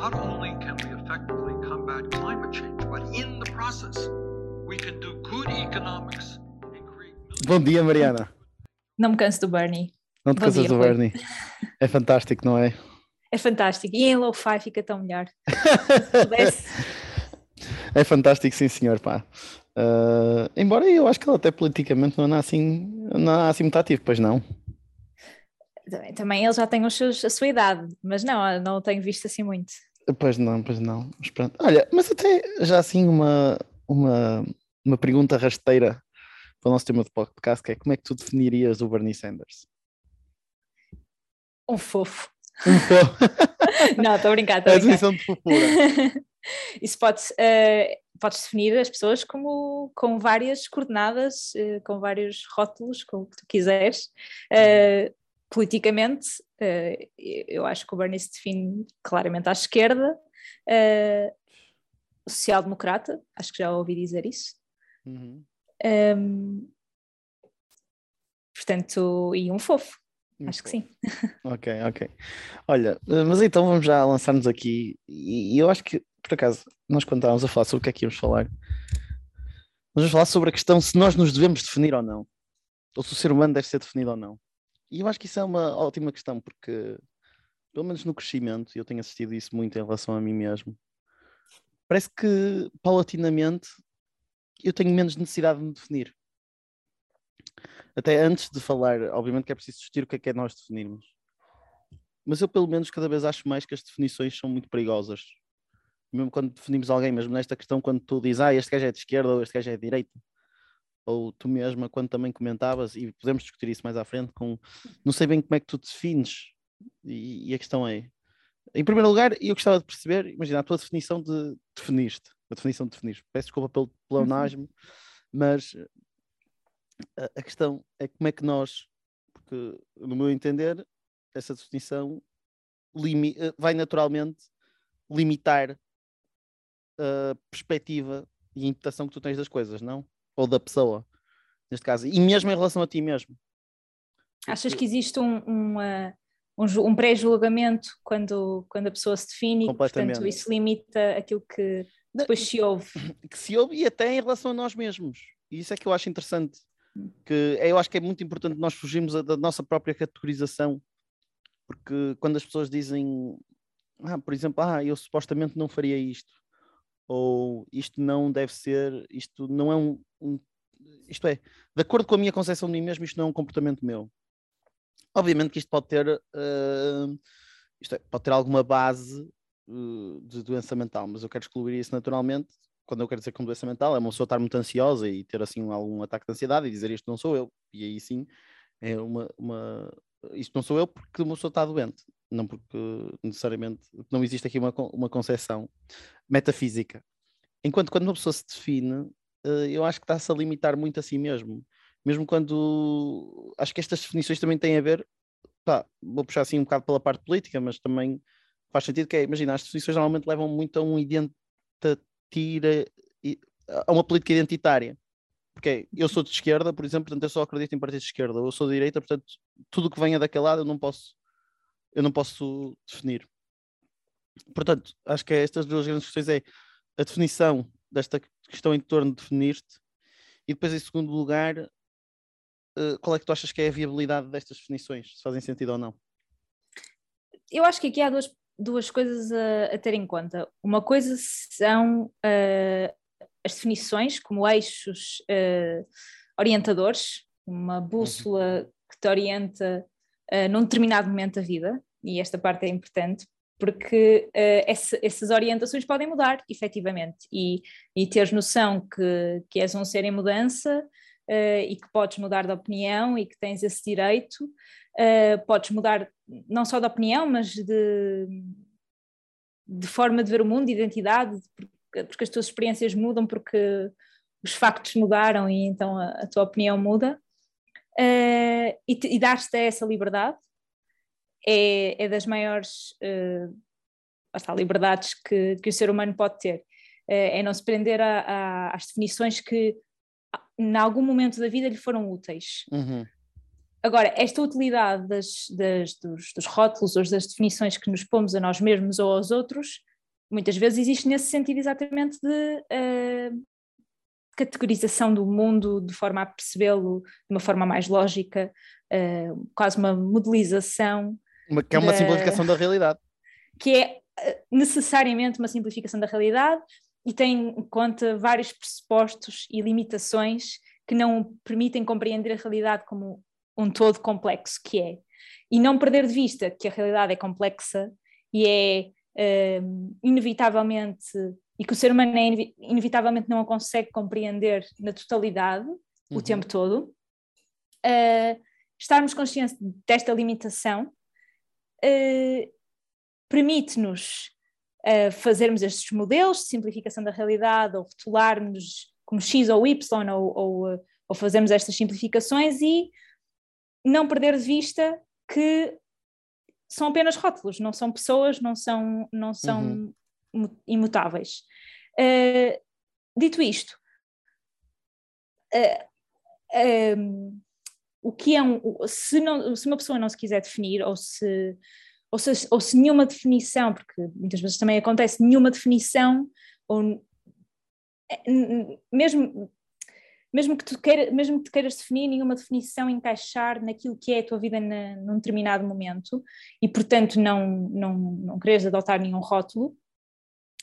not only can we effectively combat climate change, but in the process, we can do good economics and create Bom dia, Mariana. Não me canso do Bernie. Não te Bom cansas dia, do. Bernie. É fantástico, não é? É fantástico. E em lo-fi fica tão melhor. Pudesse. É fantástico, sim, senhor. Pá. Ah, embora eu acho que ele até politicamente não anda assim, não anda assim muito ativo, pois não. Também, também ele já tem os seus, a sua idade, mas não, não o tenho visto assim muito. Pois não, pois não. Mas pronto. Olha, mas até já assim uma, uma, uma pergunta rasteira para o nosso tema de podcast, que é como é que tu definirias o Bernie Sanders? Um fofo. Um. Não, estou a brincar, É a a brincar. definição de fofura. Isso pode, eh, podes definir as pessoas como com várias coordenadas, eh, com vários rótulos, com o que tu quiseres. Eh, politicamente, eh, eu acho que o Bernie se define claramente à esquerda, eh, social-democrata, acho que já ouvi dizer isso. Uhum. Um, portanto, e um fofo, acho que sim. Ok, ok. Olha, eh, mas então vamos já lançar-nos aqui. E e eu acho que, por acaso, nós quando estávamos a falar sobre o que é que íamos falar, nós vamos falar sobre a questão se nós nos devemos definir ou não. Ou se o ser humano deve ser definido ou não. E eu acho que isso é uma ótima questão, porque, pelo menos no crescimento, eu tenho assistido isso muito em relação a mim mesmo, parece que, paulatinamente, eu tenho menos necessidade de me definir. Até antes de falar, obviamente que é preciso discutir o que é que é nós definirmos. Mas eu, pelo menos, cada vez acho mais que as definições são muito perigosas. Mesmo quando definimos alguém, mesmo nesta questão, quando tu dizes, ah, este gajo é de esquerda ou este gajo é de direita. Ou tu mesma, quando também comentavas, e podemos discutir isso mais à frente, com não sei bem como é que tu defines. E, e a questão é, em primeiro lugar, eu gostava de perceber, imagina, a tua definição de definiste, a definição de definiste. Peço desculpa pelo pleonasmo, mas a, a questão é como é que nós, porque no meu entender, essa definição limi- eh, vai naturalmente limitar a perspectiva e a interpretação que tu tens das coisas, não? Ou da pessoa, neste caso. E mesmo em relação a ti mesmo. Achas que existe um, um, ah, um, um pré-julgamento quando, quando a pessoa se define e, portanto, isso limita aquilo que depois se ouve? que se ouve e até em relação a nós mesmos. E isso é que eu acho interessante. Hum. Que eu acho que é muito importante nós fugirmos da nossa própria categorização. Porque quando as pessoas dizem, ah, por exemplo, ah, eu supostamente não faria isto, ou isto não deve ser, isto não é um, um- isto é, de acordo com a minha concepção de mim mesmo, isto não é um comportamento meu. Obviamente que isto pode ter, ah, isto é, pode ter alguma base uh, de doença mental, mas eu quero excluir isso naturalmente. Quando eu quero dizer com doença mental, é uma pessoa estar muito ansiosa e ter assim algum ataque de ansiedade e dizer isto não sou eu. E aí sim, é uma, uma isto não sou eu porque uma pessoa está doente, não porque necessariamente não existe aqui uma, uma concepção metafísica. Enquanto quando uma pessoa se define, eh, eu acho que está-se a limitar muito a si mesmo. Mesmo quando acho que estas definições também têm a ver, pá, vou puxar assim um bocado pela parte política, mas também faz sentido que é, imagina, as definições normalmente levam muito a um identitira, i- a uma política identitária. Porque é, eu sou de esquerda, por exemplo, portanto eu só acredito em partidos de esquerda, eu sou de direita, portanto tudo que venha daquele lado eu não posso eu não posso definir. Portanto, acho que é estas duas grandes questões é a definição desta questão em torno de definir-te e depois em segundo lugar eh, qual é que tu achas que é a viabilidade destas definições, se fazem sentido ou não? Eu acho que aqui há duas, duas coisas a, a ter em conta. Uma coisa são ah, as definições como eixos ah, orientadores, uma bússola que te orienta ah, num determinado momento da vida, e esta parte é importante, porque ah, essa- essas orientações podem mudar, efetivamente, e, e teres noção que, que és um ser em mudança ah, e que podes mudar de opinião e que tens esse direito, ah, podes mudar não só de opinião, mas de, de forma de ver o mundo, de identidade, porque, porque as tuas experiências mudam, porque os factos mudaram e então a, a tua opinião muda. E, e dar-te essa liberdade é, é das maiores lá está, liberdades que, que o ser humano pode ter. Eh, é não se prender a- a- às definições que em algum momento da vida lhe foram úteis. Uhum. Agora, esta utilidade das, das- dos, dos rótulos ou das definições que nos pomos a nós mesmos ou aos outros muitas vezes existe nesse sentido exatamente de uh, categorização do mundo de forma a percebê-lo de uma forma mais lógica, uh, quase uma modelização. Uma, que é uma da, simplificação da realidade. Que é necessariamente uma simplificação da realidade e tem em conta vários pressupostos e limitações que não permitem compreender a realidade como um todo complexo que é. E não perder de vista que a realidade é complexa e é uh, inevitavelmente, e que o ser humano é inevitavelmente não a consegue compreender na totalidade uhum. o tempo todo, uh, estarmos conscientes desta limitação uh, permite-nos uh, fazermos estes modelos de simplificação da realidade ou rotularmos como X ou Y ou, ou, ou fazermos estas simplificações e não perder de vista que são apenas rótulos, não são pessoas, não são, não são uhum. imutáveis. Uh, dito isto, uh, um, o que é um, se, não, se uma pessoa não se quiser definir, ou se, ou se, ou se nenhuma definição, porque muitas vezes também acontece, nenhuma definição, ou mesmo mesmo que tu queira, mesmo que tu queiras definir nenhuma definição encaixar naquilo que é a tua vida na, num determinado momento e portanto não, não, não quereres adotar nenhum rótulo,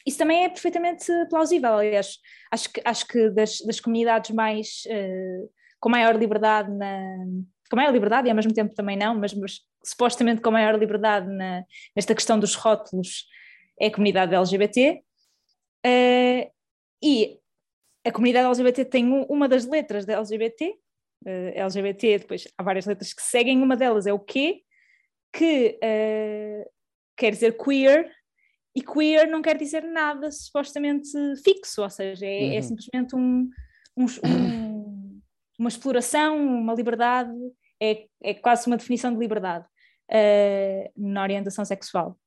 isso também é perfeitamente plausível, aliás, acho que, acho que das, das comunidades mais uh, com maior liberdade na, com maior liberdade e ao mesmo tempo também não, mas, mas supostamente com maior liberdade na, nesta questão dos rótulos é a comunidade LGBT uh, e a comunidade LGBT tem um, uma das letras da LGBT, uh, eh, LGBT, depois há várias letras que seguem, uma delas é o Q, que uh, quer dizer queer, e queer não quer dizer nada supostamente fixo, ou seja, é, é uhum. é simplesmente um, um, um, uma exploração, uma liberdade, é, é quase uma definição de liberdade uh, na orientação sexual.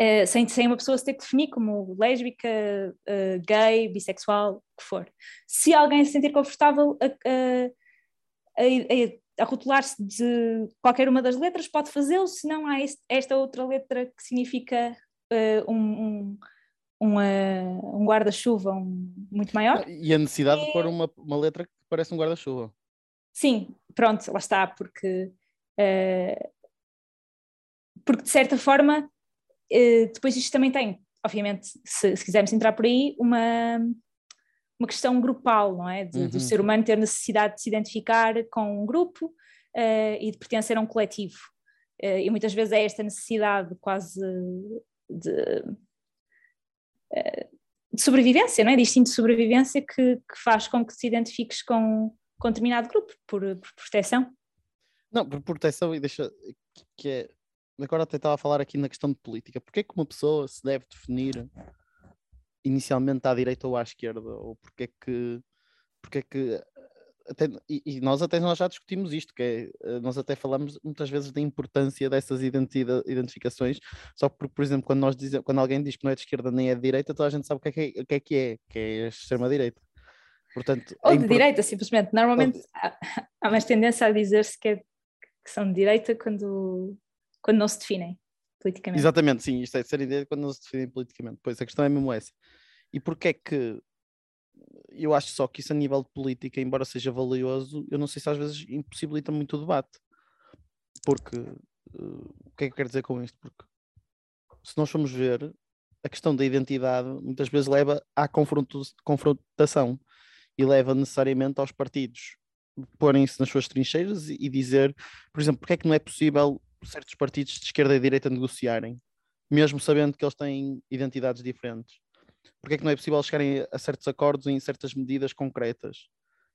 Uh, sem, sem uma pessoa se ter que definir como lésbica, uh, gay, bissexual, o que for. Se alguém se sentir confortável a, a, a, a rotular-se de qualquer uma das letras, pode fazê-lo, se não há este, esta outra letra que significa uh, um, um, um guarda-chuva um, muito maior. E a necessidade de pôr uma, uma letra que parece um guarda-chuva. Sim, pronto, lá está, porque, porque de certa forma eh, depois isto também tem, obviamente, se, se, quisermos entrar por aí, uma, uma questão grupal, não é? De, uhum. Do ser humano ter necessidade de se identificar com um grupo uh, e de pertencer a um coletivo. Uh, e muitas vezes é esta necessidade quase de, de sobrevivência, não é? De instinto de sobrevivência que, que, faz com que se identifiques com, com determinado grupo, por, por proteção. Não, por proteção e deixa que é agora até estava a falar aqui na questão de política. Porquê que uma pessoa se deve definir inicialmente à direita ou à esquerda? Ou porquê que, porquê que até, e, nós até nós já discutimos isto, que é, eh, nós até falamos muitas vezes da importância dessas identificações, só que, por exemplo, quando, nós dizemos, quando alguém diz que não é de esquerda nem é de direita, toda a gente sabe o que é que é, que é, que é, que é a extrema-direita. Portanto, Ou é de direita, simplesmente. Normalmente Ou... há, há mais tendência a dizer-se que, é, que são de direita quando quando não se definem politicamente. Exatamente, sim, isto é ser ideia quando não se definem politicamente. Pois a questão é mesmo essa. E porquê é que eu acho só que isso a nível de política, embora seja valioso, eu não sei se às vezes impossibilita muito o debate. Porque uh, o que é que eu quero dizer com isto? Porque se nós formos ver, a questão da identidade muitas vezes leva à confrontação e leva necessariamente aos partidos porem-se nas suas trincheiras e dizer, por exemplo, porque é que não é possível certos partidos de esquerda e direita negociarem, mesmo sabendo que eles têm identidades diferentes? Porque é que não é possível chegarem a certos acordos em certas medidas concretas?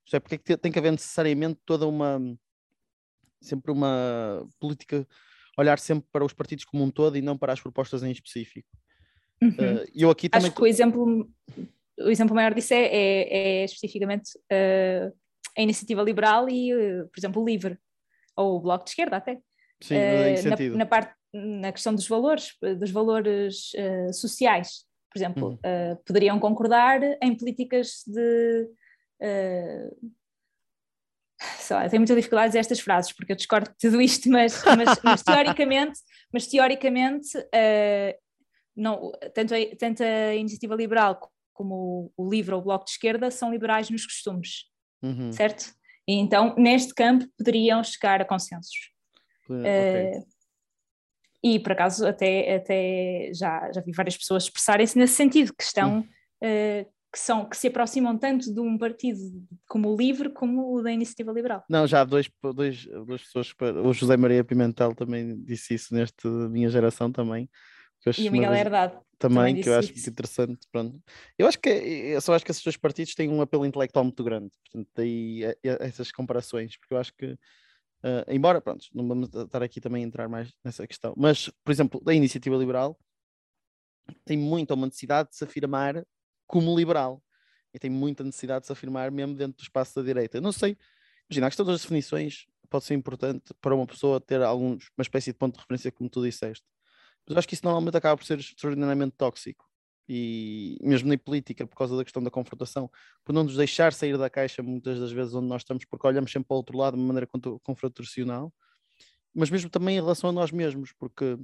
Isto é, porque é que tem que haver necessariamente toda uma sempre uma política, olhar sempre para os partidos como um todo e não para as propostas em específico. Uhum. Uh, eu aqui também... Acho que o exemplo, o exemplo maior disso é, é, é especificamente uh, a iniciativa liberal e, uh, por exemplo, o LIVRE, ou o Bloco de Esquerda até. Sim, uh, na, na, parte, na questão dos valores, dos valores sociais, por exemplo, uh, poderiam concordar em políticas de. Sei lá, tenho muita dificuldade a dizer estas frases porque eu discordo de tudo isto, mas, mas, mas teoricamente, mas teoricamente não, tanto, a, tanto a iniciativa liberal como o, o livro ou o bloco de esquerda são liberais nos costumes, uhum. certo? E então, neste campo, poderiam chegar a consensos. Okay. E por acaso até, até já, já vi várias pessoas expressarem-se nesse sentido, que estão uh, que, são, que se aproximam tanto de um partido como o LIVRE como o da Iniciativa Liberal. Não, já há dois, dois, duas pessoas, o José Maria Pimentel também disse isso nesta minha geração também. e o Miguel Herdade. Também, também que eu acho isso. interessante. Pronto. Eu acho que eu só acho que esses dois partidos têm um apelo intelectual muito grande, portanto, daí é, essas comparações, porque eu acho que Uh, embora, pronto, não vamos estar aqui também a entrar mais nessa questão, mas, por exemplo, a iniciativa liberal tem muita uma necessidade de se afirmar como liberal. E tem muita necessidade de se afirmar mesmo dentro do espaço da direita. Não sei, imagina, a questão das definições pode ser importante para uma pessoa ter alguns, uma espécie de ponto de referência, como tu disseste, mas eu acho que isso normalmente acaba por ser extraordinariamente tóxico e mesmo na política, por causa da questão da confrontação, por não nos deixar sair da caixa muitas das vezes onde nós estamos, porque olhamos sempre para o outro lado de uma maneira confrontacional, mas mesmo também em relação a nós mesmos, porque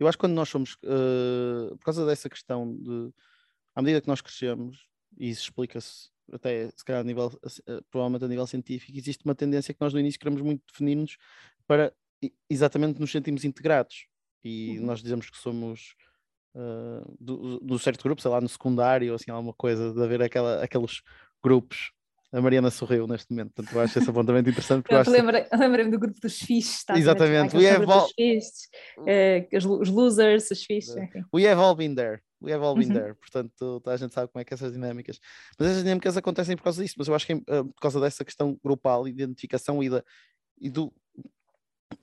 eu acho que quando nós somos, uh, por causa dessa questão de, à medida que nós crescemos, e isso explica-se até se calhar a nível, uh, provavelmente a nível científico, existe uma tendência que nós no início queremos muito definir-nos para exatamente nos sentirmos integrados, e uhum. nós dizemos que somos uh, do, do, certo grupo, sei lá, no secundário, ou assim, alguma coisa, de haver aquela, aqueles grupos. A Mariana sorriu neste momento, portanto, eu acho esse apontamento interessante. Eu lembrei-me do grupo dos fixes, tá Exatamente, we have all... Fixes, uh, os losers, os fixes. We have all been there. We have all been uhum. there, portanto, a gente sabe como é que essas dinâmicas. Mas essas dinâmicas acontecem por causa disso, mas eu acho que uh, por causa dessa questão grupal, identificação e, da, e, do,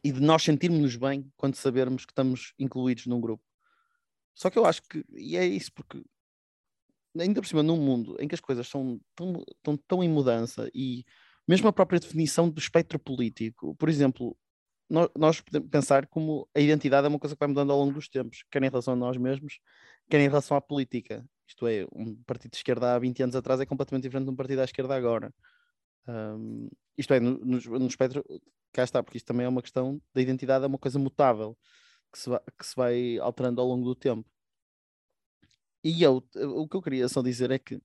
e de nós sentirmos-nos bem quando sabermos que estamos incluídos num grupo. Só que eu acho que, e é isso, porque ainda por cima, num mundo em que as coisas são tão, tão, tão em mudança e mesmo a própria definição do espectro político, por exemplo, nós, nós, podemos pensar como a identidade é uma coisa que vai mudando ao longo dos tempos, quer em relação a nós mesmos, quer em relação à política. Isto é, um partido de esquerda há 20 anos atrás é completamente diferente de um partido à esquerda agora. Um, isto é, no, no, no espectro, cá está, porque isto também é uma questão da identidade, é uma coisa mutável que se vai, que se vai alterando ao longo do tempo. E eu, o que eu queria só dizer é que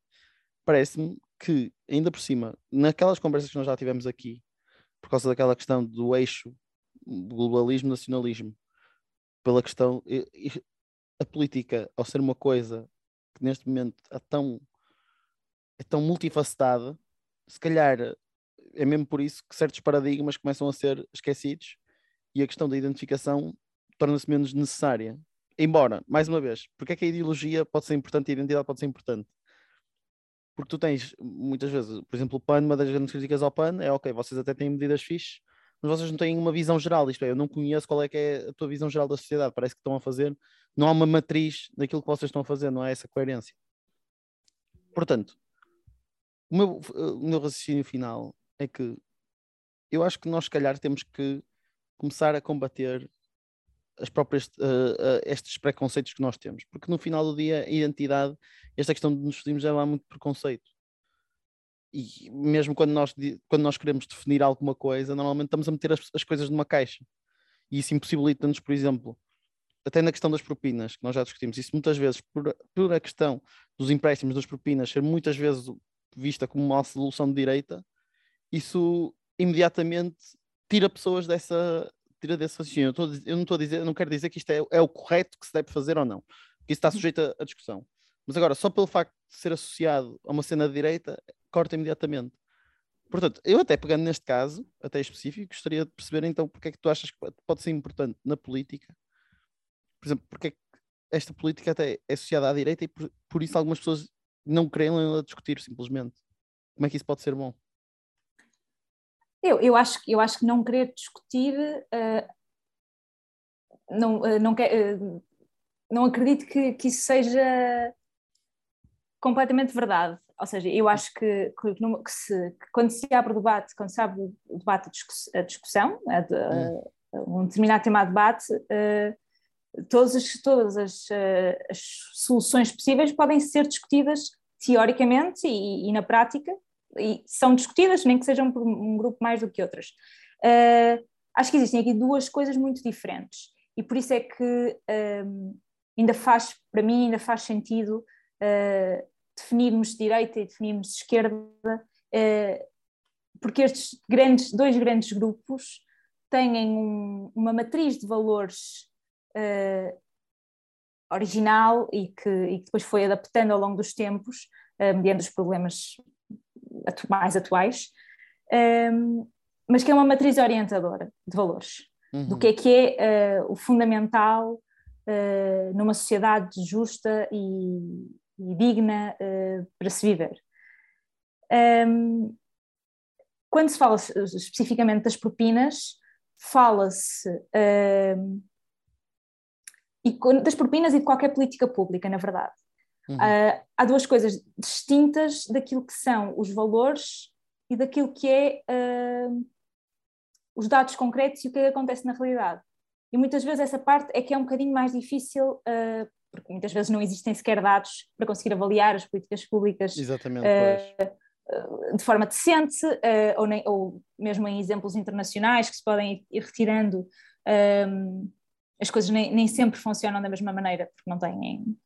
parece-me que, ainda por cima, naquelas conversas que nós já tivemos aqui, por causa daquela questão do eixo globalismo-nacionalismo, pela questão, a política, ao ser uma coisa que neste momento é tão, é tão multifacetada, se calhar é mesmo por isso que certos paradigmas começam a ser esquecidos e a questão da identificação torna-se menos necessária. Embora, mais uma vez, porque é que a ideologia pode ser importante e a identidade pode ser importante? Porque tu tens, muitas vezes, por exemplo, o PAN, uma das grandes críticas ao PAN é ok, vocês até têm medidas fixes, mas vocês não têm uma visão geral, isto é, eu não conheço qual é que é a tua visão geral da sociedade, parece que estão a fazer, não há uma matriz daquilo que vocês estão a fazer, não há essa coerência. Portanto, o meu, o meu raciocínio final é que eu acho que nós, se calhar, temos que começar a combater as próprias, uh, uh, estes preconceitos que nós temos, porque no final do dia a identidade, esta questão de nos vestirmos já há muito preconceito. E mesmo quando nós, quando nós queremos definir alguma coisa, normalmente estamos a meter as, as coisas numa caixa. E isso impossibilita-nos, por exemplo, até na questão das propinas, que nós já discutimos, isso muitas vezes, por, por a questão dos empréstimos das propinas ser muitas vezes vista como uma solução de direita, isso imediatamente tira pessoas dessa, tira desse raciocínio. Eu, eu não estou a dizer, eu não quero dizer que isto é, é, o correto que se deve fazer ou não, porque isso está uhum. sujeito a, a, discussão. Mas agora, só pelo facto de ser associado a uma cena de direita, corta imediatamente. Portanto, eu até pegando neste caso, até específico, gostaria de perceber então porque é que tu achas que pode ser importante na política, por exemplo, porque é que esta política até é associada à direita e por, por isso algumas pessoas não querem discutir simplesmente. Como é que isso pode ser bom? Eu, eu, acho, eu acho que não querer discutir, uh, não, uh, não, quer, uh, não acredito que, que isso seja completamente verdade. Ou seja, eu acho que, que, que, se, que quando se abre o debate, quando se abre o debate, a discussão, a de, hum. um determinado tema de debate, todas, as, todas as, as, soluções possíveis podem ser discutidas teoricamente e, e na prática e são discutidas, nem que sejam por um grupo mais do que outras. Uh, acho que existem aqui duas coisas muito diferentes e por isso é que um, ainda faz, para mim, ainda faz sentido uh, definirmos direita e definirmos esquerda, uh, porque estes grandes, dois grandes grupos têm um, uma matriz de valores uh, original e que, e que, depois foi adaptando ao longo dos tempos, mediante os problemas atu mais atuais, um, mas que é uma matriz orientadora de valores, uhum. do que é que é o fundamental uh, numa sociedade justa e, e digna uh, para se viver. Um, quando se fala especificamente das propinas, fala-se um, das propinas e de qualquer política pública, na verdade. Uhum. Uh, há duas coisas distintas daquilo que são os valores e daquilo que é uh, os dados concretos e o que, é que acontece na realidade. E muitas vezes essa parte é que é um bocadinho mais difícil, uh, porque muitas vezes não existem sequer dados para conseguir avaliar as políticas públicas uh, de forma decente, ou, nem, ou, mesmo em exemplos internacionais que se podem ir retirando. Um, as coisas nem, nem, sempre funcionam da mesma maneira, porque não têm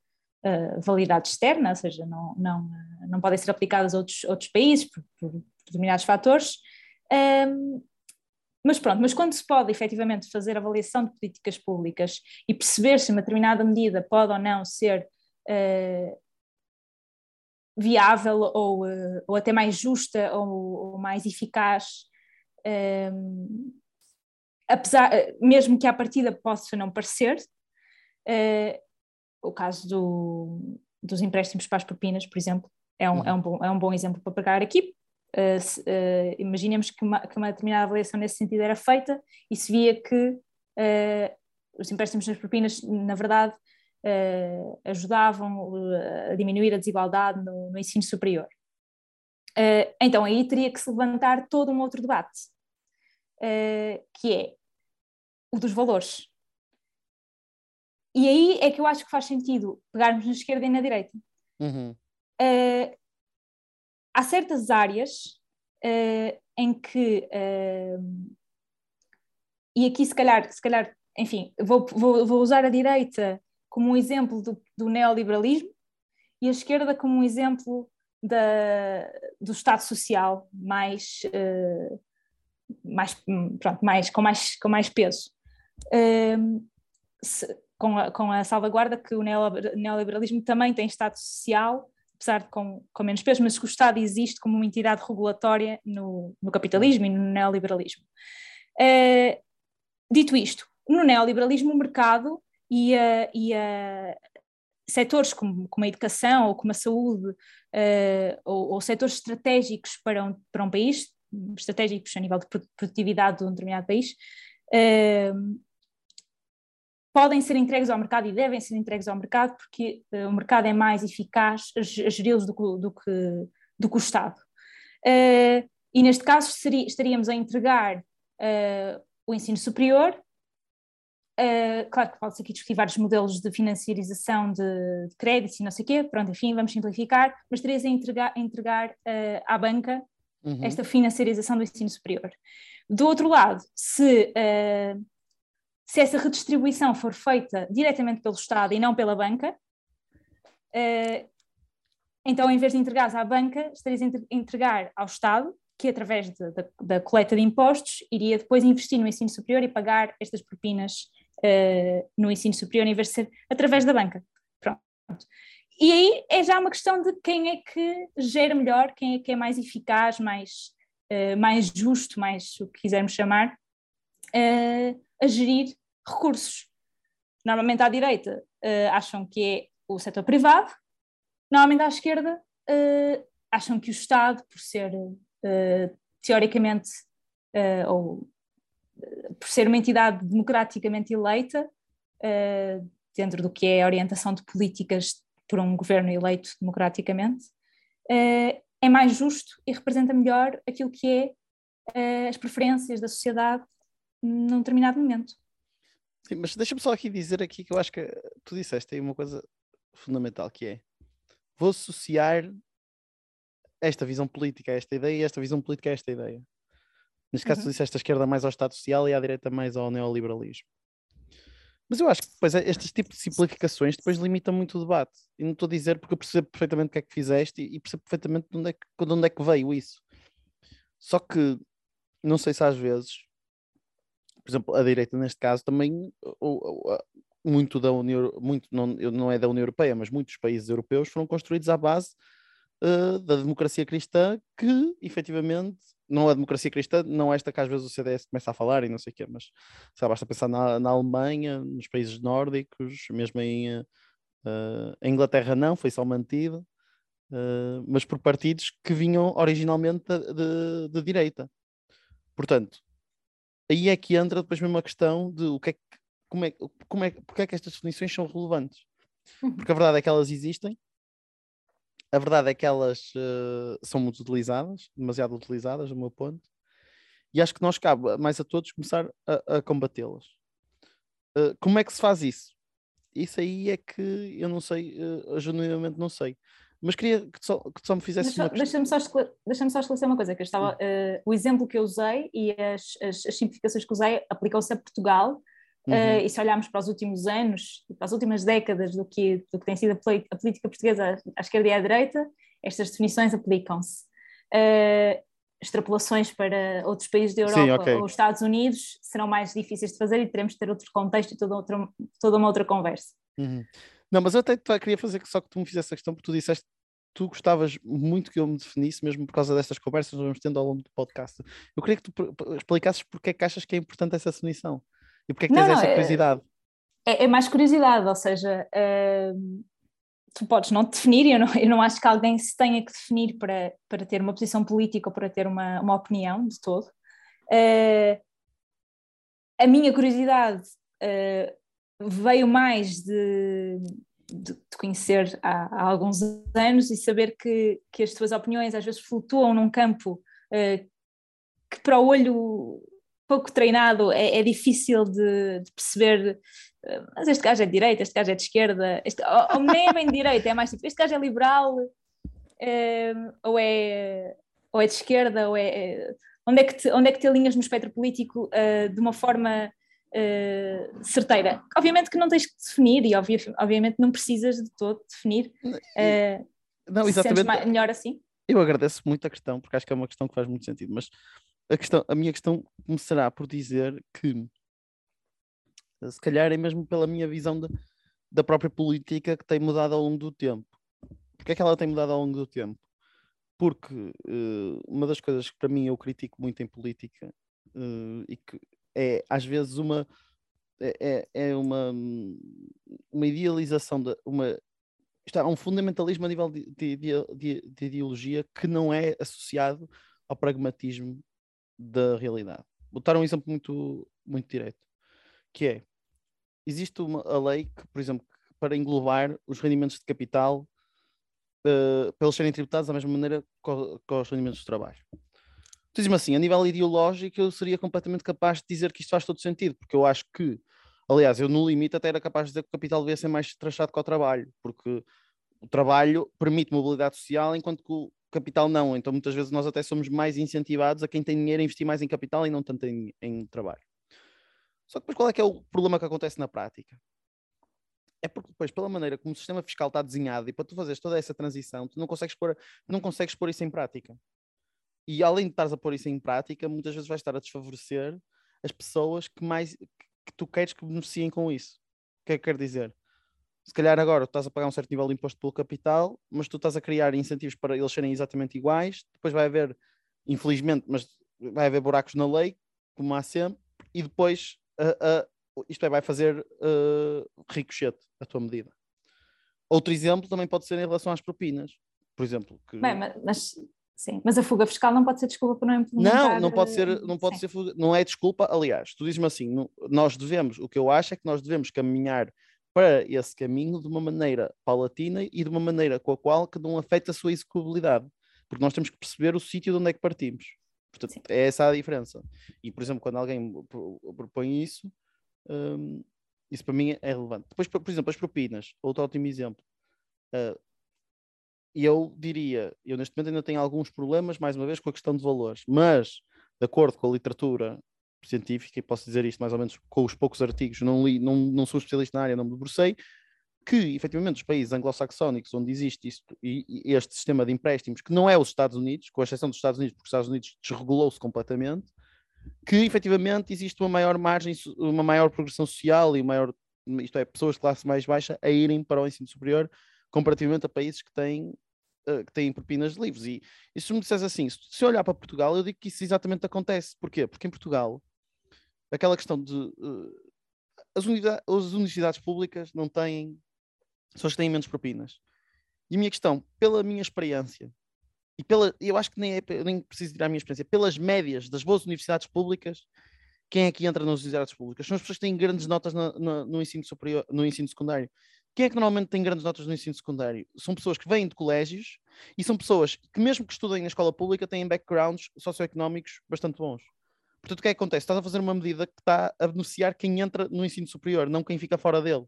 uh, validade externa, ou seja, não, não, não podem ser aplicadas a outros, outros países por, por determinados fatores. Um, mas pronto, mas quando se pode efetivamente fazer avaliação de políticas públicas e perceber se uma determinada medida pode ou não ser uh, viável ou, uh, ou até mais justa ou, ou mais eficaz, um, eh, apesar, mesmo que à partida possa não parecer, uh, o caso do, dos empréstimos para as propinas, por exemplo, é um, uhum. é um, bom, é um bom exemplo para pegar aqui, Uh, uh, imaginemos que uma, que uma, determinada avaliação nesse sentido era feita e se via que uh, os empréstimos nas propinas, na verdade, ajudavam a diminuir a desigualdade no, no ensino superior. então aí teria que se levantar todo um outro debate, que é o dos valores. E aí é que eu acho que faz sentido pegarmos na esquerda e na direita. Uhum há certas áreas uh, em que, uh, e aqui se calhar, se calhar enfim, vou, vou, vou usar a direita como um exemplo do, do, neoliberalismo e a esquerda como um exemplo da, do Estado social mais, uh, mais, pronto, mais, com, mais, com mais peso. Se, com, a, com a salvaguarda que o neoliberalismo também tem Estado social apesar de com, com menos peso, mas que o Estado existe como uma entidade regulatória no, no capitalismo e no neoliberalismo. Uh, dito isto, no neoliberalismo o mercado e, a, e a setores como, como, a educação ou como a saúde uh, ou, ou, setores estratégicos para um, para um país, estratégicos a nível de produtividade de um determinado país, uh, podem ser entregues ao mercado e devem ser entregues ao mercado porque uh, o mercado é mais eficaz a, geri-los do, do, que, do que o Estado. Uh, e neste caso estaríamos a entregar uh, o ensino superior. claro que pode-se aqui discutir vários modelos de financiarização de, de créditos e não sei o quê, pronto, enfim, vamos simplificar, mas estarias a entregar, a entregar à banca uhum. esta financiarização do ensino superior. Do outro lado, se se essa redistribuição for feita diretamente pelo Estado e não pela banca, uh, então em vez de entregares à banca, estarias a entregar ao Estado, que através de, de, da coleta de impostos iria depois investir no ensino superior e pagar estas propinas uh, no ensino superior em vez de ser através da banca. Pronto. E aí é já uma questão de quem é que gera melhor, quem é que é mais eficaz, mais, uh, mais justo, mais o que quisermos chamar, uh, a gerir recursos. Normalmente à direita uh, acham que é o setor privado, normalmente à esquerda uh, acham que o Estado, por ser uh, teoricamente ou por ser uma entidade democraticamente eleita, dentro do que é a orientação de políticas por um governo eleito democraticamente, é mais justo e representa melhor aquilo que é as preferências da sociedade num determinado momento. Sim, mas deixa-me só aqui dizer aqui que eu acho que tu disseste aí uma coisa fundamental que é vou associar esta visão política a esta ideia e esta visão política a esta ideia. Neste caso, uhum. tu disseste a esquerda mais ao Estado Social e a direita mais ao neoliberalismo. Mas eu acho que depois estes tipos de simplificações depois limitam muito o debate. E não estou a dizer porque eu percebo perfeitamente o que é que fizeste e, percebo perfeitamente de onde, é que, de onde é que veio isso. Só que não sei se às vezes, por exemplo, a direita neste caso também, muito da União, muito não, não é da União Europeia, mas muitos países europeus foram construídos à base uh, da democracia cristã que efetivamente não a democracia cristã, não esta que às vezes o CDS começa a falar e não sei o quê, mas sabe, basta pensar na, na Alemanha, nos países nórdicos, mesmo em uh, Inglaterra não, foi só mantido, uh, mas por partidos que vinham originalmente de, de, direita. Portanto, aí é que entra depois mesmo a questão de o que é que, como é, como é, porque é que estas definições são relevantes. Uhum. Porque a verdade é que elas existem, a verdade é que elas uh, são muito utilizadas, demasiado utilizadas, no meu ponto, e acho que nós cabe mais a todos começar a, a combatê-las. Uh, como é que se faz isso? Isso aí é que eu não sei, uh, genuinamente não sei. Mas queria que só, que só me fizesse Deixa, Deixa-me só, deixa só esclarecer uma coisa, que eu estava, uh, o exemplo que eu usei e as, as, as simplificações que usei aplicam-se a Portugal, Uhum. Uh, e se olharmos para os últimos anos, para as últimas décadas do que, do que tem sido a, a política portuguesa à esquerda e à direita, estas definições aplicam-se. Uh, extrapolações para outros países da Europa Sim, okay. ou Estados Unidos serão mais difíceis de fazer e teremos de ter outro contexto e toda, outra, toda uma outra conversa. Uhum. Não, mas eu até queria fazer só que tu me fizesse a questão, porque tu disseste tu gostavas muito que eu me definisse, mesmo por causa destas conversas que vamos tendo ao longo do podcast. Eu queria que tu explicasses porque é que achas que é importante essa definição. E porquê é que tens não, essa é- curiosidade? É, é, mais curiosidade, ou seja, uh, tu podes não te definir, eu não, eu não acho que alguém se tenha que definir para, para ter uma posição política ou para ter uma, uma opinião de todo. Uh, a minha curiosidade uh, veio mais de, de, de conhecer há, há, alguns anos e saber que, que as tuas opiniões às vezes flutuam num campo uh, que para o olho pouco treinado, é, é difícil de, de, perceber. Eh, mas este gajo é de direita, este gajo é de esquerda, este, ou, ou nem é bem de direita, é mais tipo, este gajo é liberal, é, ou, é, ou é de esquerda, ou é. onde, é que te, onde é que te alinhas no espectro político de uma forma uh, certeira? Obviamente que não tens que definir, e obvia, obviamente não precisas de todo definir. Uh, não, exatamente. Mais, melhor assim? Eu agradeço muito a questão, porque acho que é uma questão que faz muito sentido, mas a, questão, a minha questão começará por dizer que, se calhar é mesmo pela minha visão de, da própria política que tem mudado ao longo do tempo. Porquê é que ela tem mudado ao longo do tempo? Porque uh, uma das coisas que para mim eu critico muito em política uh, e que é às vezes uma é, é, é uma, uma idealização de uma está um fundamentalismo a nível de, de, de, de, ideologia que não é associado ao pragmatismo da realidade. Vou dar um exemplo muito, muito direto, que é, existe uma, a lei que, por exemplo, para englobar os rendimentos de capital uh, para eles serem tributados da mesma maneira que, os rendimentos de trabalho. Diz-me assim, a nível ideológico eu seria completamente capaz de dizer que isto faz todo sentido, porque eu acho que, aliás, eu no limite até era capaz de dizer que o capital devia ser mais trachado que o trabalho, porque o trabalho permite mobilidade social, enquanto que o, capital não. Então muitas vezes nós até somos mais incentivados a quem tem dinheiro a investir mais em capital e não tanto em, em trabalho. Só que depois qual é que é o problema que acontece na prática? É porque depois, pela maneira como o sistema fiscal está desenhado e para tu fazeres toda essa transição, tu não consegues pôr, não consegues pôr isso em prática. E além de estares a pôr isso em prática, muitas vezes vais estar a desfavorecer as pessoas que mais que tu queres que beneficiem com isso. O que é que quer dizer? se calhar agora tu estás a pagar um certo nível de imposto pelo capital, mas tu estás a criar incentivos para eles serem exatamente iguais, depois vai haver, infelizmente, mas vai haver buracos na lei, como há sempre, e depois uh, uh, isto é, vai fazer uh, ricochete a tua medida. Outro exemplo também pode ser em relação às propinas, por exemplo. Que... Bem, mas, sim, mas a fuga fiscal não pode ser desculpa para não implementar. Não, não pode ser, não pode ser fuga, não é desculpa. Aliás, tu dizes-me assim, nós devemos, o que eu acho é que nós devemos caminhar para esse caminho de uma maneira paulatina e de uma maneira com a qual que não afeta a sua execuibilidade. Porque nós temos que perceber o sítio de onde é que partimos. Portanto, Sim. é essa a diferença. E, por exemplo, quando alguém propõe isso, um, isso para mim é relevante. Depois, por exemplo, as propinas, outro ótimo exemplo. Uh, eu diria, eu neste momento ainda tenho alguns problemas, mais uma vez, com a questão de valores, mas, de acordo com a literatura científica, e posso dizer isto mais ou menos com os poucos artigos, não li, não, não sou especialista na área, não me debrucei, que efetivamente os países anglo-saxónicos onde existe isto, e, e este sistema de empréstimos, que não é os Estados Unidos, com exceção dos Estados Unidos, porque os Estados Unidos desregulou-se completamente, que efetivamente existe uma maior margem, uma maior progressão social e maior, isto é, pessoas de classe mais baixa a irem para o ensino superior comparativamente a países que têm, uh, que têm propinas livres. E, e se me disseres assim, se, se olhar para Portugal, eu digo que isso exatamente acontece. Porquê? Porque em Portugal, aquela questão de uh, as, unidade, as universidades públicas não têm, só que têm menos propinas. E a minha questão, pela minha experiência, e pela, eu acho que nem, é, nem preciso tirar a minha experiência, pelas médias das boas universidades públicas, quem é que entra nas universidades públicas? São as pessoas que têm grandes notas no ensino superior, no ensino secundário. Quem é que normalmente tem grandes notas no ensino secundário? São pessoas que vêm de colégios e são pessoas que, mesmo que estudem na escola pública, têm backgrounds socioeconómicos bastante bons. Portanto, o que é que acontece? Estás a fazer uma medida que está a beneficiar quem entra no ensino superior, não quem fica fora dele,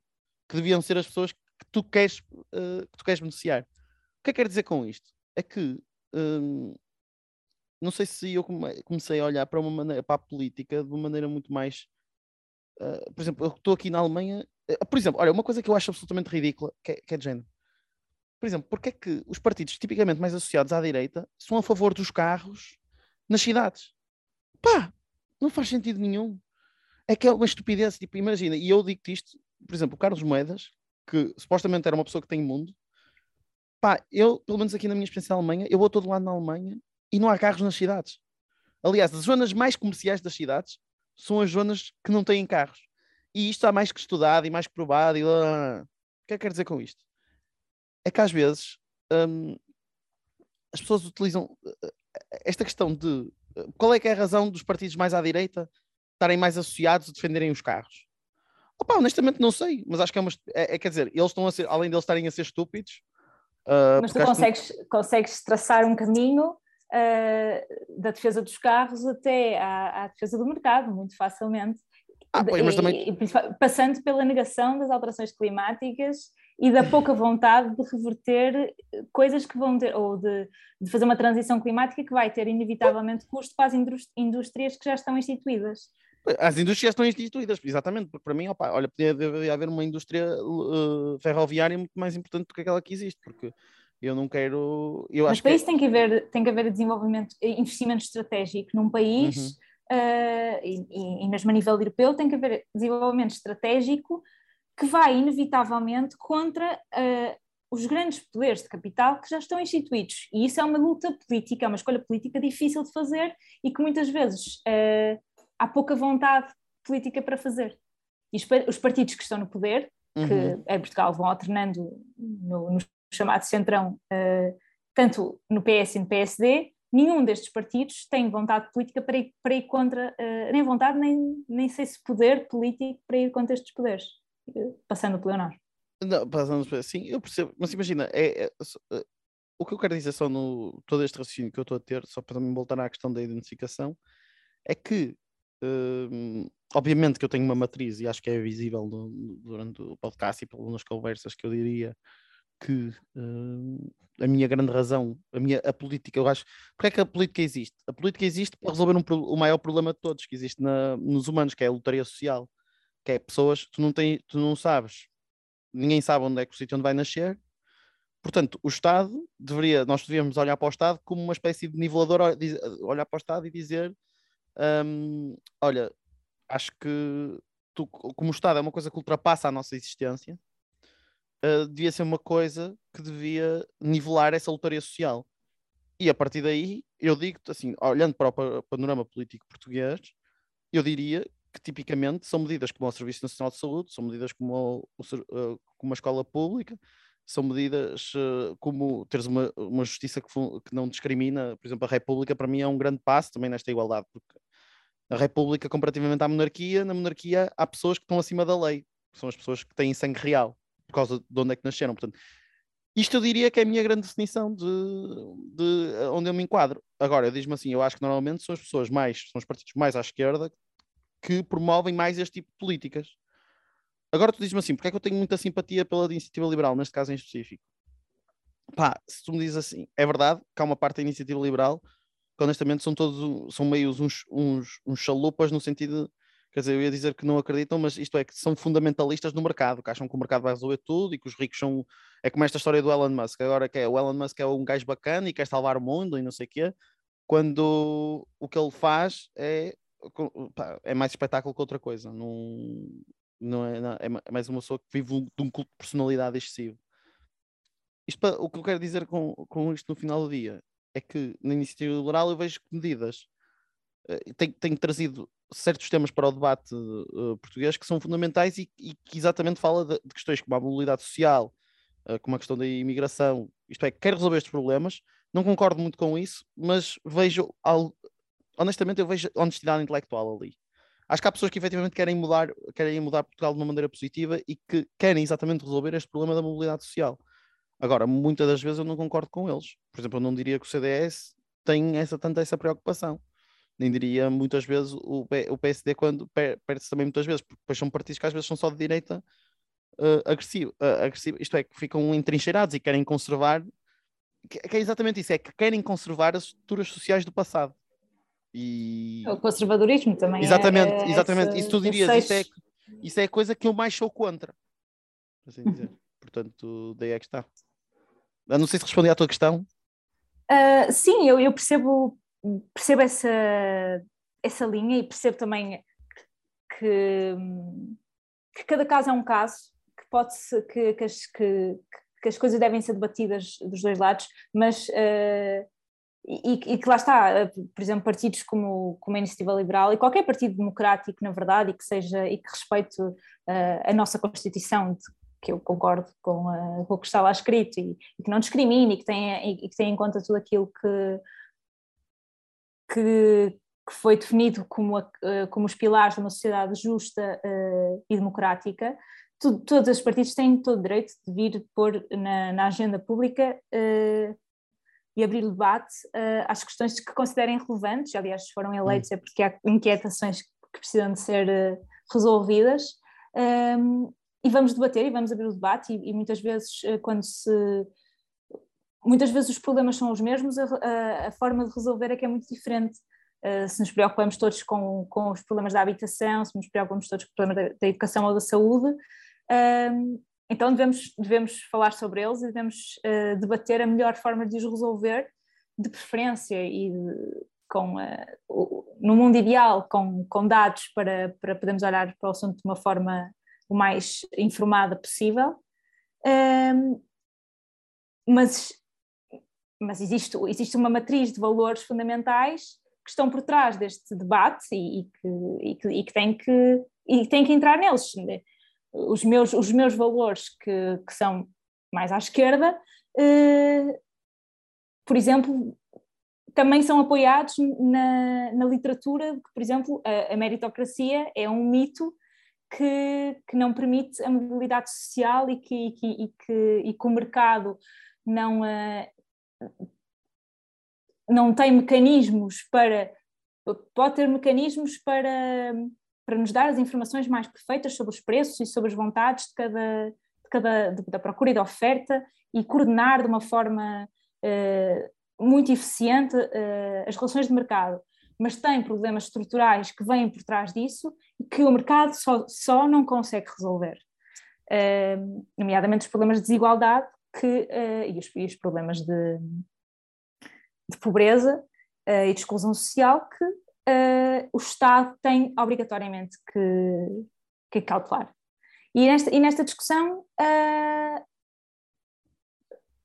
que deviam ser as pessoas que tu queres, uh, que tu queres beneficiar. O que é que quero dizer com isto? É que hum, não sei se eu comecei a olhar para uma maneira para a política de uma maneira muito mais uh, por exemplo, eu estou aqui na Alemanha por exemplo, olha, uma coisa que eu acho absolutamente ridícula que é, que é de género por exemplo, porque é que os partidos tipicamente mais associados à direita são a favor dos carros nas cidades? Pá, não faz sentido nenhum. É que é uma estupidez, tipo, imagina, e eu digo-te isto, por exemplo, o Carlos Moedas, que supostamente era uma pessoa que tem mundo, pá, eu, pelo menos aqui na minha experiência na Alemanha, eu vou todo lado na Alemanha e não há carros nas cidades. Aliás, as zonas mais comerciais das cidades são as zonas que não têm carros. E isto está mais que estudado e mais que provado. E... O que é que quer dizer com isto? É que às vezes hum, as pessoas utilizam eh, esta questão de eh, qual é que é a razão dos partidos mais à direita estarem mais associados a defenderem os carros. Opa, honestamente não sei, mas acho que é uma. É, é, quer dizer, eles estão a ser, além de eles estarem a ser estúpidos. Uh, mas tu consegues, que... consegues traçar um caminho uh, da defesa dos carros até à, à, defesa do mercado, muito facilmente. Ah, pois, mas também... Passando pela negação das alterações climáticas e da pouca vontade de reverter coisas que vão ter, ou de, de fazer uma transição climática que vai ter inevitavelmente custo para as indústrias que já estão instituídas. As indústrias estão instituídas, exatamente, porque para mim, opa, olha, podia haver uma indústria uh, ferroviária muito mais importante do que aquela que existe, porque eu não quero. Eu Mas para isso tem que haver, tem que haver desenvolvimento, investimento estratégico num país uhum. Uh, e, e, mesmo a nível europeu tem que haver desenvolvimento estratégico que vai inevitavelmente contra uh, os grandes poderes de capital que já estão instituídos. E isso é uma luta política, é uma escolha política difícil de fazer e que muitas vezes uh, há pouca vontade política para fazer. E os partidos que estão no poder, que uhum. em Portugal vão alternando no, no chamado Centrão, uh, tanto no PS e no PSD, nenhum destes partidos tem vontade política para ir, para ir contra, uh, nem vontade, nem, nem sei se poder político para ir contra estes poderes, uh, passando pelo Leonardo. Não, passando sim, eu percebo, mas imagina, é, é, é, o que eu quero dizer só no todo este raciocínio que eu estou a ter, só para também voltar à questão da identificação, é que uh, obviamente que eu tenho uma matriz e acho que é visível no, durante o podcast e pelas conversas que eu diria que uh, a minha grande razão, a minha a política, eu acho. Porque é que a política existe? A política existe para resolver um, o maior problema de todos que existe na, nos humanos, que é a lotaria social, que é pessoas, tu não, tem, tu não sabes, ninguém sabe onde é que o sítio onde vai nascer. Portanto, o Estado deveria, nós devíamos olhar para o Estado como uma espécie de nivelador, olhar para o Estado e dizer: um, olha, acho que tu, como Estado é uma coisa que ultrapassa a nossa existência, uh, devia ser uma coisa que devia nivelar essa lotaria social. E a partir daí, eu digo assim, olhando para o panorama político português, eu diria que tipicamente são medidas como o Serviço Nacional de Saúde, são medidas como, o, uh, como a escola pública, são medidas uh, como teres uma, uma justiça que, que, não discrimina, por exemplo, a República para mim é um grande passo também nesta igualdade, porque a República, comparativamente à monarquia, na monarquia há pessoas que estão acima da lei, são as pessoas que têm sangue real causa de onde é que nasceram. Portanto, isto eu diria que é a minha grande definição de, de onde eu me enquadro. Agora, diz-me assim, eu acho que normalmente são as pessoas mais, são os partidos mais à esquerda que promovem mais este tipo de políticas. Agora tu dizes-me assim, porque é que eu tenho muita simpatia pela iniciativa liberal, neste caso em específico? Pá, se tu me dizes assim, é verdade que há uma parte da iniciativa liberal que honestamente são todos são meios uns, uns, uns chalupas no sentido quer dizer, eu ia dizer que não acreditam, mas isto é que são fundamentalistas no mercado, que acham que o mercado vai resolver tudo e que os ricos são. É como esta história do Elon Musk, agora que é o Elon Musk é um gajo bacana e quer salvar o mundo e não sei o quê, quando o que ele faz é, é mais espetáculo que outra coisa. Não, não é, não, é mais uma pessoa que vive de um culto de personalidade excessivo. Isto, o que eu quero dizer com, com isto no final do dia é que na iniciativa liberal eu vejo medidas uh, têm, trazido certos temas para o debate uh, português que são fundamentais e, e, que exatamente fala de, de, questões como a mobilidade social, uh, como a questão da imigração, isto é, quer resolver estes problemas, não concordo muito com isso, mas vejo, algo, honestamente, eu vejo honestidade intelectual ali. Acho que há pessoas que efetivamente querem mudar, querem mudar Portugal de uma maneira positiva e que querem exatamente resolver este problema da mobilidade social. Agora, muitas das vezes eu não concordo com eles. Por exemplo, eu não diria que o CDS tem essa, tanta essa preocupação. Nem diria muitas vezes o, o PSD quando perde-se também muitas vezes, porque depois são partidos que às vezes são só de direita uh, agressivo, uh, agressivo, isto é, que ficam entrincheirados e querem conservar, que, que, é exatamente isso, é que querem conservar as estruturas sociais do passado. E... O conservadorismo também Exatamente, é, exatamente. Isso tu dirias, isso é, isso é a coisa que eu mais sou contra. Assim dizer. Portanto, daí é que está. Eu não sei se respondi à tua questão. Uh, sim, eu, eu, percebo, percebo essa, essa linha e percebo também que, que cada caso é um caso, que pode que, que, as, que, que as coisas devem ser debatidas dos dois lados, mas uh, e, e, que lá está, por exemplo, partidos como, como a Iniciativa Liberal e qualquer partido democrático, na verdade, e que seja e que respeite uh, a nossa Constituição, de, que eu concordo com, uh, com o que está lá escrito e, e, que não discrimine e que tenha, e, que tenha em conta tudo aquilo que, que, que foi definido como, a, uh, como os pilares de uma sociedade justa uh, e democrática, tu, todos os partidos têm todo o direito de vir pôr na, na agenda pública e abrir debate às questões que considerem relevantes, aliás, foram eleitos hum. é porque há inquietações que precisam de ser resolvidas, um, e vamos debater e vamos abrir o debate e, e muitas vezes eh, quando se muitas vezes os problemas são os mesmos a, a, a forma de resolver é que é muito diferente uh, se nos preocupamos todos com, com os problemas da habitação se nos preocupamos todos com os problemas da, da educação ou da saúde uh, então devemos, devemos falar sobre eles e devemos uh, debater a melhor forma de os resolver de preferência e de, com, no mundo ideal com, com dados para, para podermos olhar para o assunto de uma forma o mais informada possível. Um, mas mas existe, existe uma matriz de valores fundamentais que estão por trás deste debate e, e, que, e, que, e que, tem que, e tem que entrar neles. Os meus, os meus valores que, que são mais à esquerda, eh, por exemplo, também são apoiados na, na literatura, que, por exemplo, a, a meritocracia é um mito que, que não permite a mobilidade social e que, e que, e que, e que o mercado não, não tem mecanismos para. pode ter mecanismos para, para nos dar as informações mais perfeitas sobre os preços e sobre as vontades de cada, de cada de, da procura e da oferta e coordenar de uma forma uh, muito eficiente uh, as relações de mercado mas tem problemas estruturais que vêm por trás disso e que o mercado só, só não consegue resolver. Uh, nomeadamente os problemas de desigualdade que, uh, e, os, e, os, problemas de, de pobreza uh, e de exclusão social que o Estado tem obrigatoriamente que, que calcular. E nesta, e nesta discussão,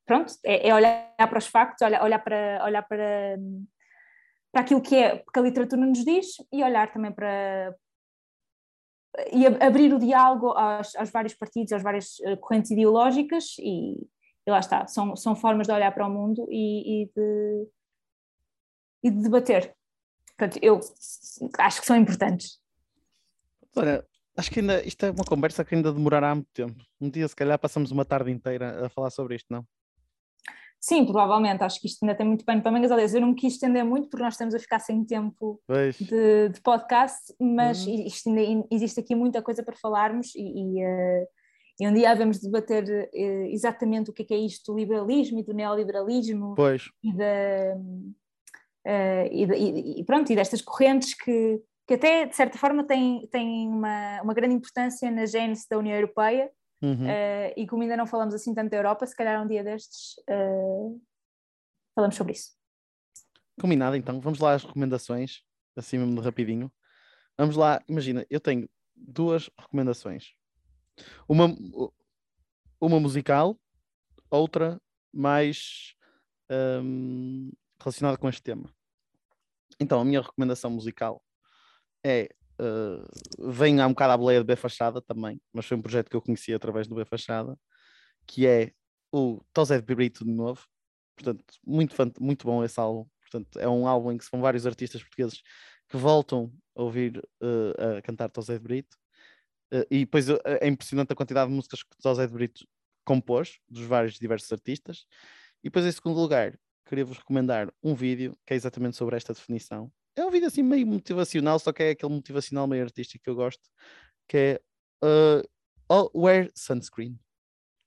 pronto, é, é, olhar para os factos, olhar, para, olhar para para aquilo que é que a literatura nos diz e olhar também para e abrir o diálogo aos, aos vários partidos, às várias eh, correntes ideológicas e, e, lá está, são, são formas de olhar para o mundo e, e, de, e de debater. Portanto, eu acho que são importantes. Olha, acho que ainda isto é uma conversa que ainda demorará muito tempo. Um dia, se calhar, passamos uma tarde inteira a falar sobre isto, não? Sim, provavelmente, acho que isto ainda tem muito pano para mangas. Aliás, eu não me quis estender muito porque nós estamos a ficar sem tempo de, de, podcast, mas uhum. isto ainda, existe aqui muita coisa para falarmos e, e, uh, e um dia havemos de debater uh, exatamente o que é, que é isto do liberalismo e do neoliberalismo pois. e da, uh, e, e, pronto, e destas correntes que, que até de certa forma têm, têm uma, uma grande importância na gênese da União Europeia uhum. uh, e como ainda não falamos assim tanto da Europa, se calhar um dia destes uh, falamos sobre isso. Combinado então, vamos lá às recomendações, assim mesmo rapidinho. Vamos lá, imagina, eu tenho duas recomendações. Uma, uma musical, outra mais um, relacionada com este tema. Então, a minha recomendação musical é. Uh, vem há um bocado à boleia de B Fachada também, mas foi um projeto que eu conheci através do B Fachada, que é o Tosé de Brito de novo. Portanto, muito, muito bom esse álbum. Portanto, é um álbum em que são vários artistas portugueses que voltam a ouvir uh, a cantar Tosé de Brito. Uh, e depois uh, é impressionante a quantidade de músicas que Tosé de Brito compôs, dos vários diversos artistas. E depois, em segundo lugar, queria-vos recomendar um vídeo que é exatamente sobre esta definição. É um vídeo assim meio motivacional, só que é aquele motivacional meio artístico que eu gosto, que é uh, Wear Sunscreen.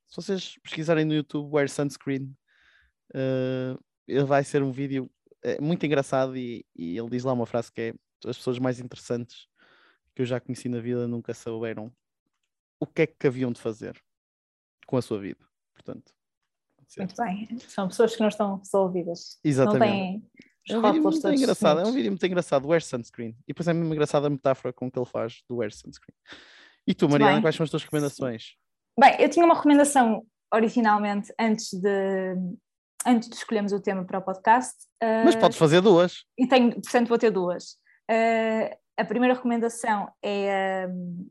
Se vocês pesquisarem no YouTube Wear Sunscreen, uh, ele vai ser um vídeo muito engraçado e, e, ele diz lá uma frase que é as pessoas mais interessantes que eu já conheci na vida nunca souberam o que é que haviam de fazer com a sua vida. Portanto, muito bem. São pessoas que não estão resolvidas. Exatamente. Não têm é um vídeo muito engraçado, é um vídeo muito engraçado, Wear Sunscreen. E depois é mesmo engraçada a metáfora com que ele faz do Wear Sunscreen. E tu, Mariana, quais são as tuas recomendações? Bem, eu tinha uma recomendação originalmente antes de antes de escolhermos o tema para o podcast. Uh, Mas podes fazer duas. E tenho, portanto, vou ter duas. Uh, a primeira recomendação é, uh,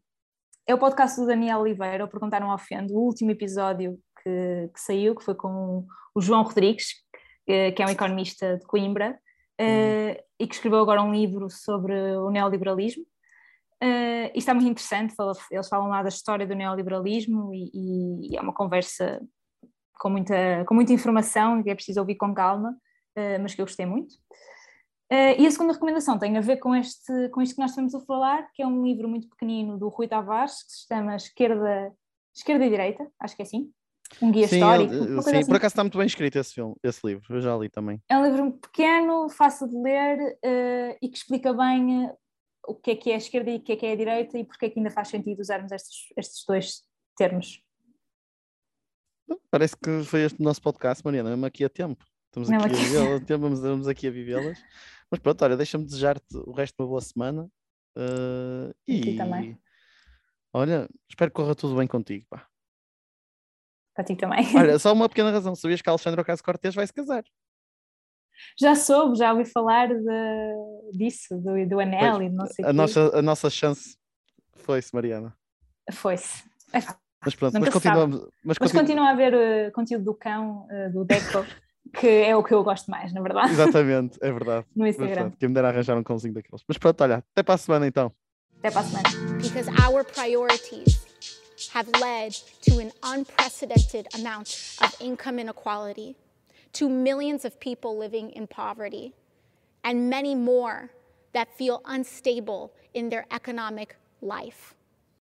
é o podcast do Daniel Oliveira, o Perguntar Não Ofende, o último episódio que, que saiu, que foi com o João Rodrigues, que é um economista de Coimbra, uhum. e que escreveu agora um livro sobre o neoliberalismo. Uh, e está muito interessante, eles falam lá da história do neoliberalismo e, e é uma conversa com muita, com muita informação que é preciso ouvir com calma, uh, mas que eu gostei muito. Uh, e a segunda recomendação tem a ver com, este, com isto que nós estamos a falar, que é um livro muito pequenino do Rui Tavares, que se chama Esquerda, Esquerda e Direita, acho que é assim. Um guia sim, histórico. Eu, sim, assim. por acaso está muito bem escrito esse filme, esse livro, eu já li também. É um livro pequeno, fácil de ler uh, e que explica bem o que é que é a esquerda e o que é que é a direita e porque é que ainda faz sentido usarmos estes, estes dois termos. Parece que foi este o nosso podcast, Mariana, mesmo aqui a tempo. Estamos aqui, aqui. a viver vamos, vamos aqui a vivê-las. Mas pronto, olha, deixa-me desejar-te o resto de uma boa semana. Uh, e também. Olha, espero que corra tudo bem contigo. Pá. Para ti também. Olha, só uma pequena razão: sabias que a Alexandre Ocasio Cortez vai se casar? Já soube, já ouvi falar de, disso, do, do anel pois, e não sei a nossa A nossa chance foi-se, Mariana. Foi-se. Mas pronto, mas continuamos. Mas, mas continua a haver uh, conteúdo do cão, uh, do Deco, que é o que eu gosto mais, na verdade. Exatamente, é verdade. No Instagram. Quem me dera arranjar um cãozinho daqueles. Mas pronto, olha, até para a semana então. Até para a semana. Because our priorities have led to an unprecedented amount of income inequality, to millions of people living in poverty, and many more that feel unstable in their economic life.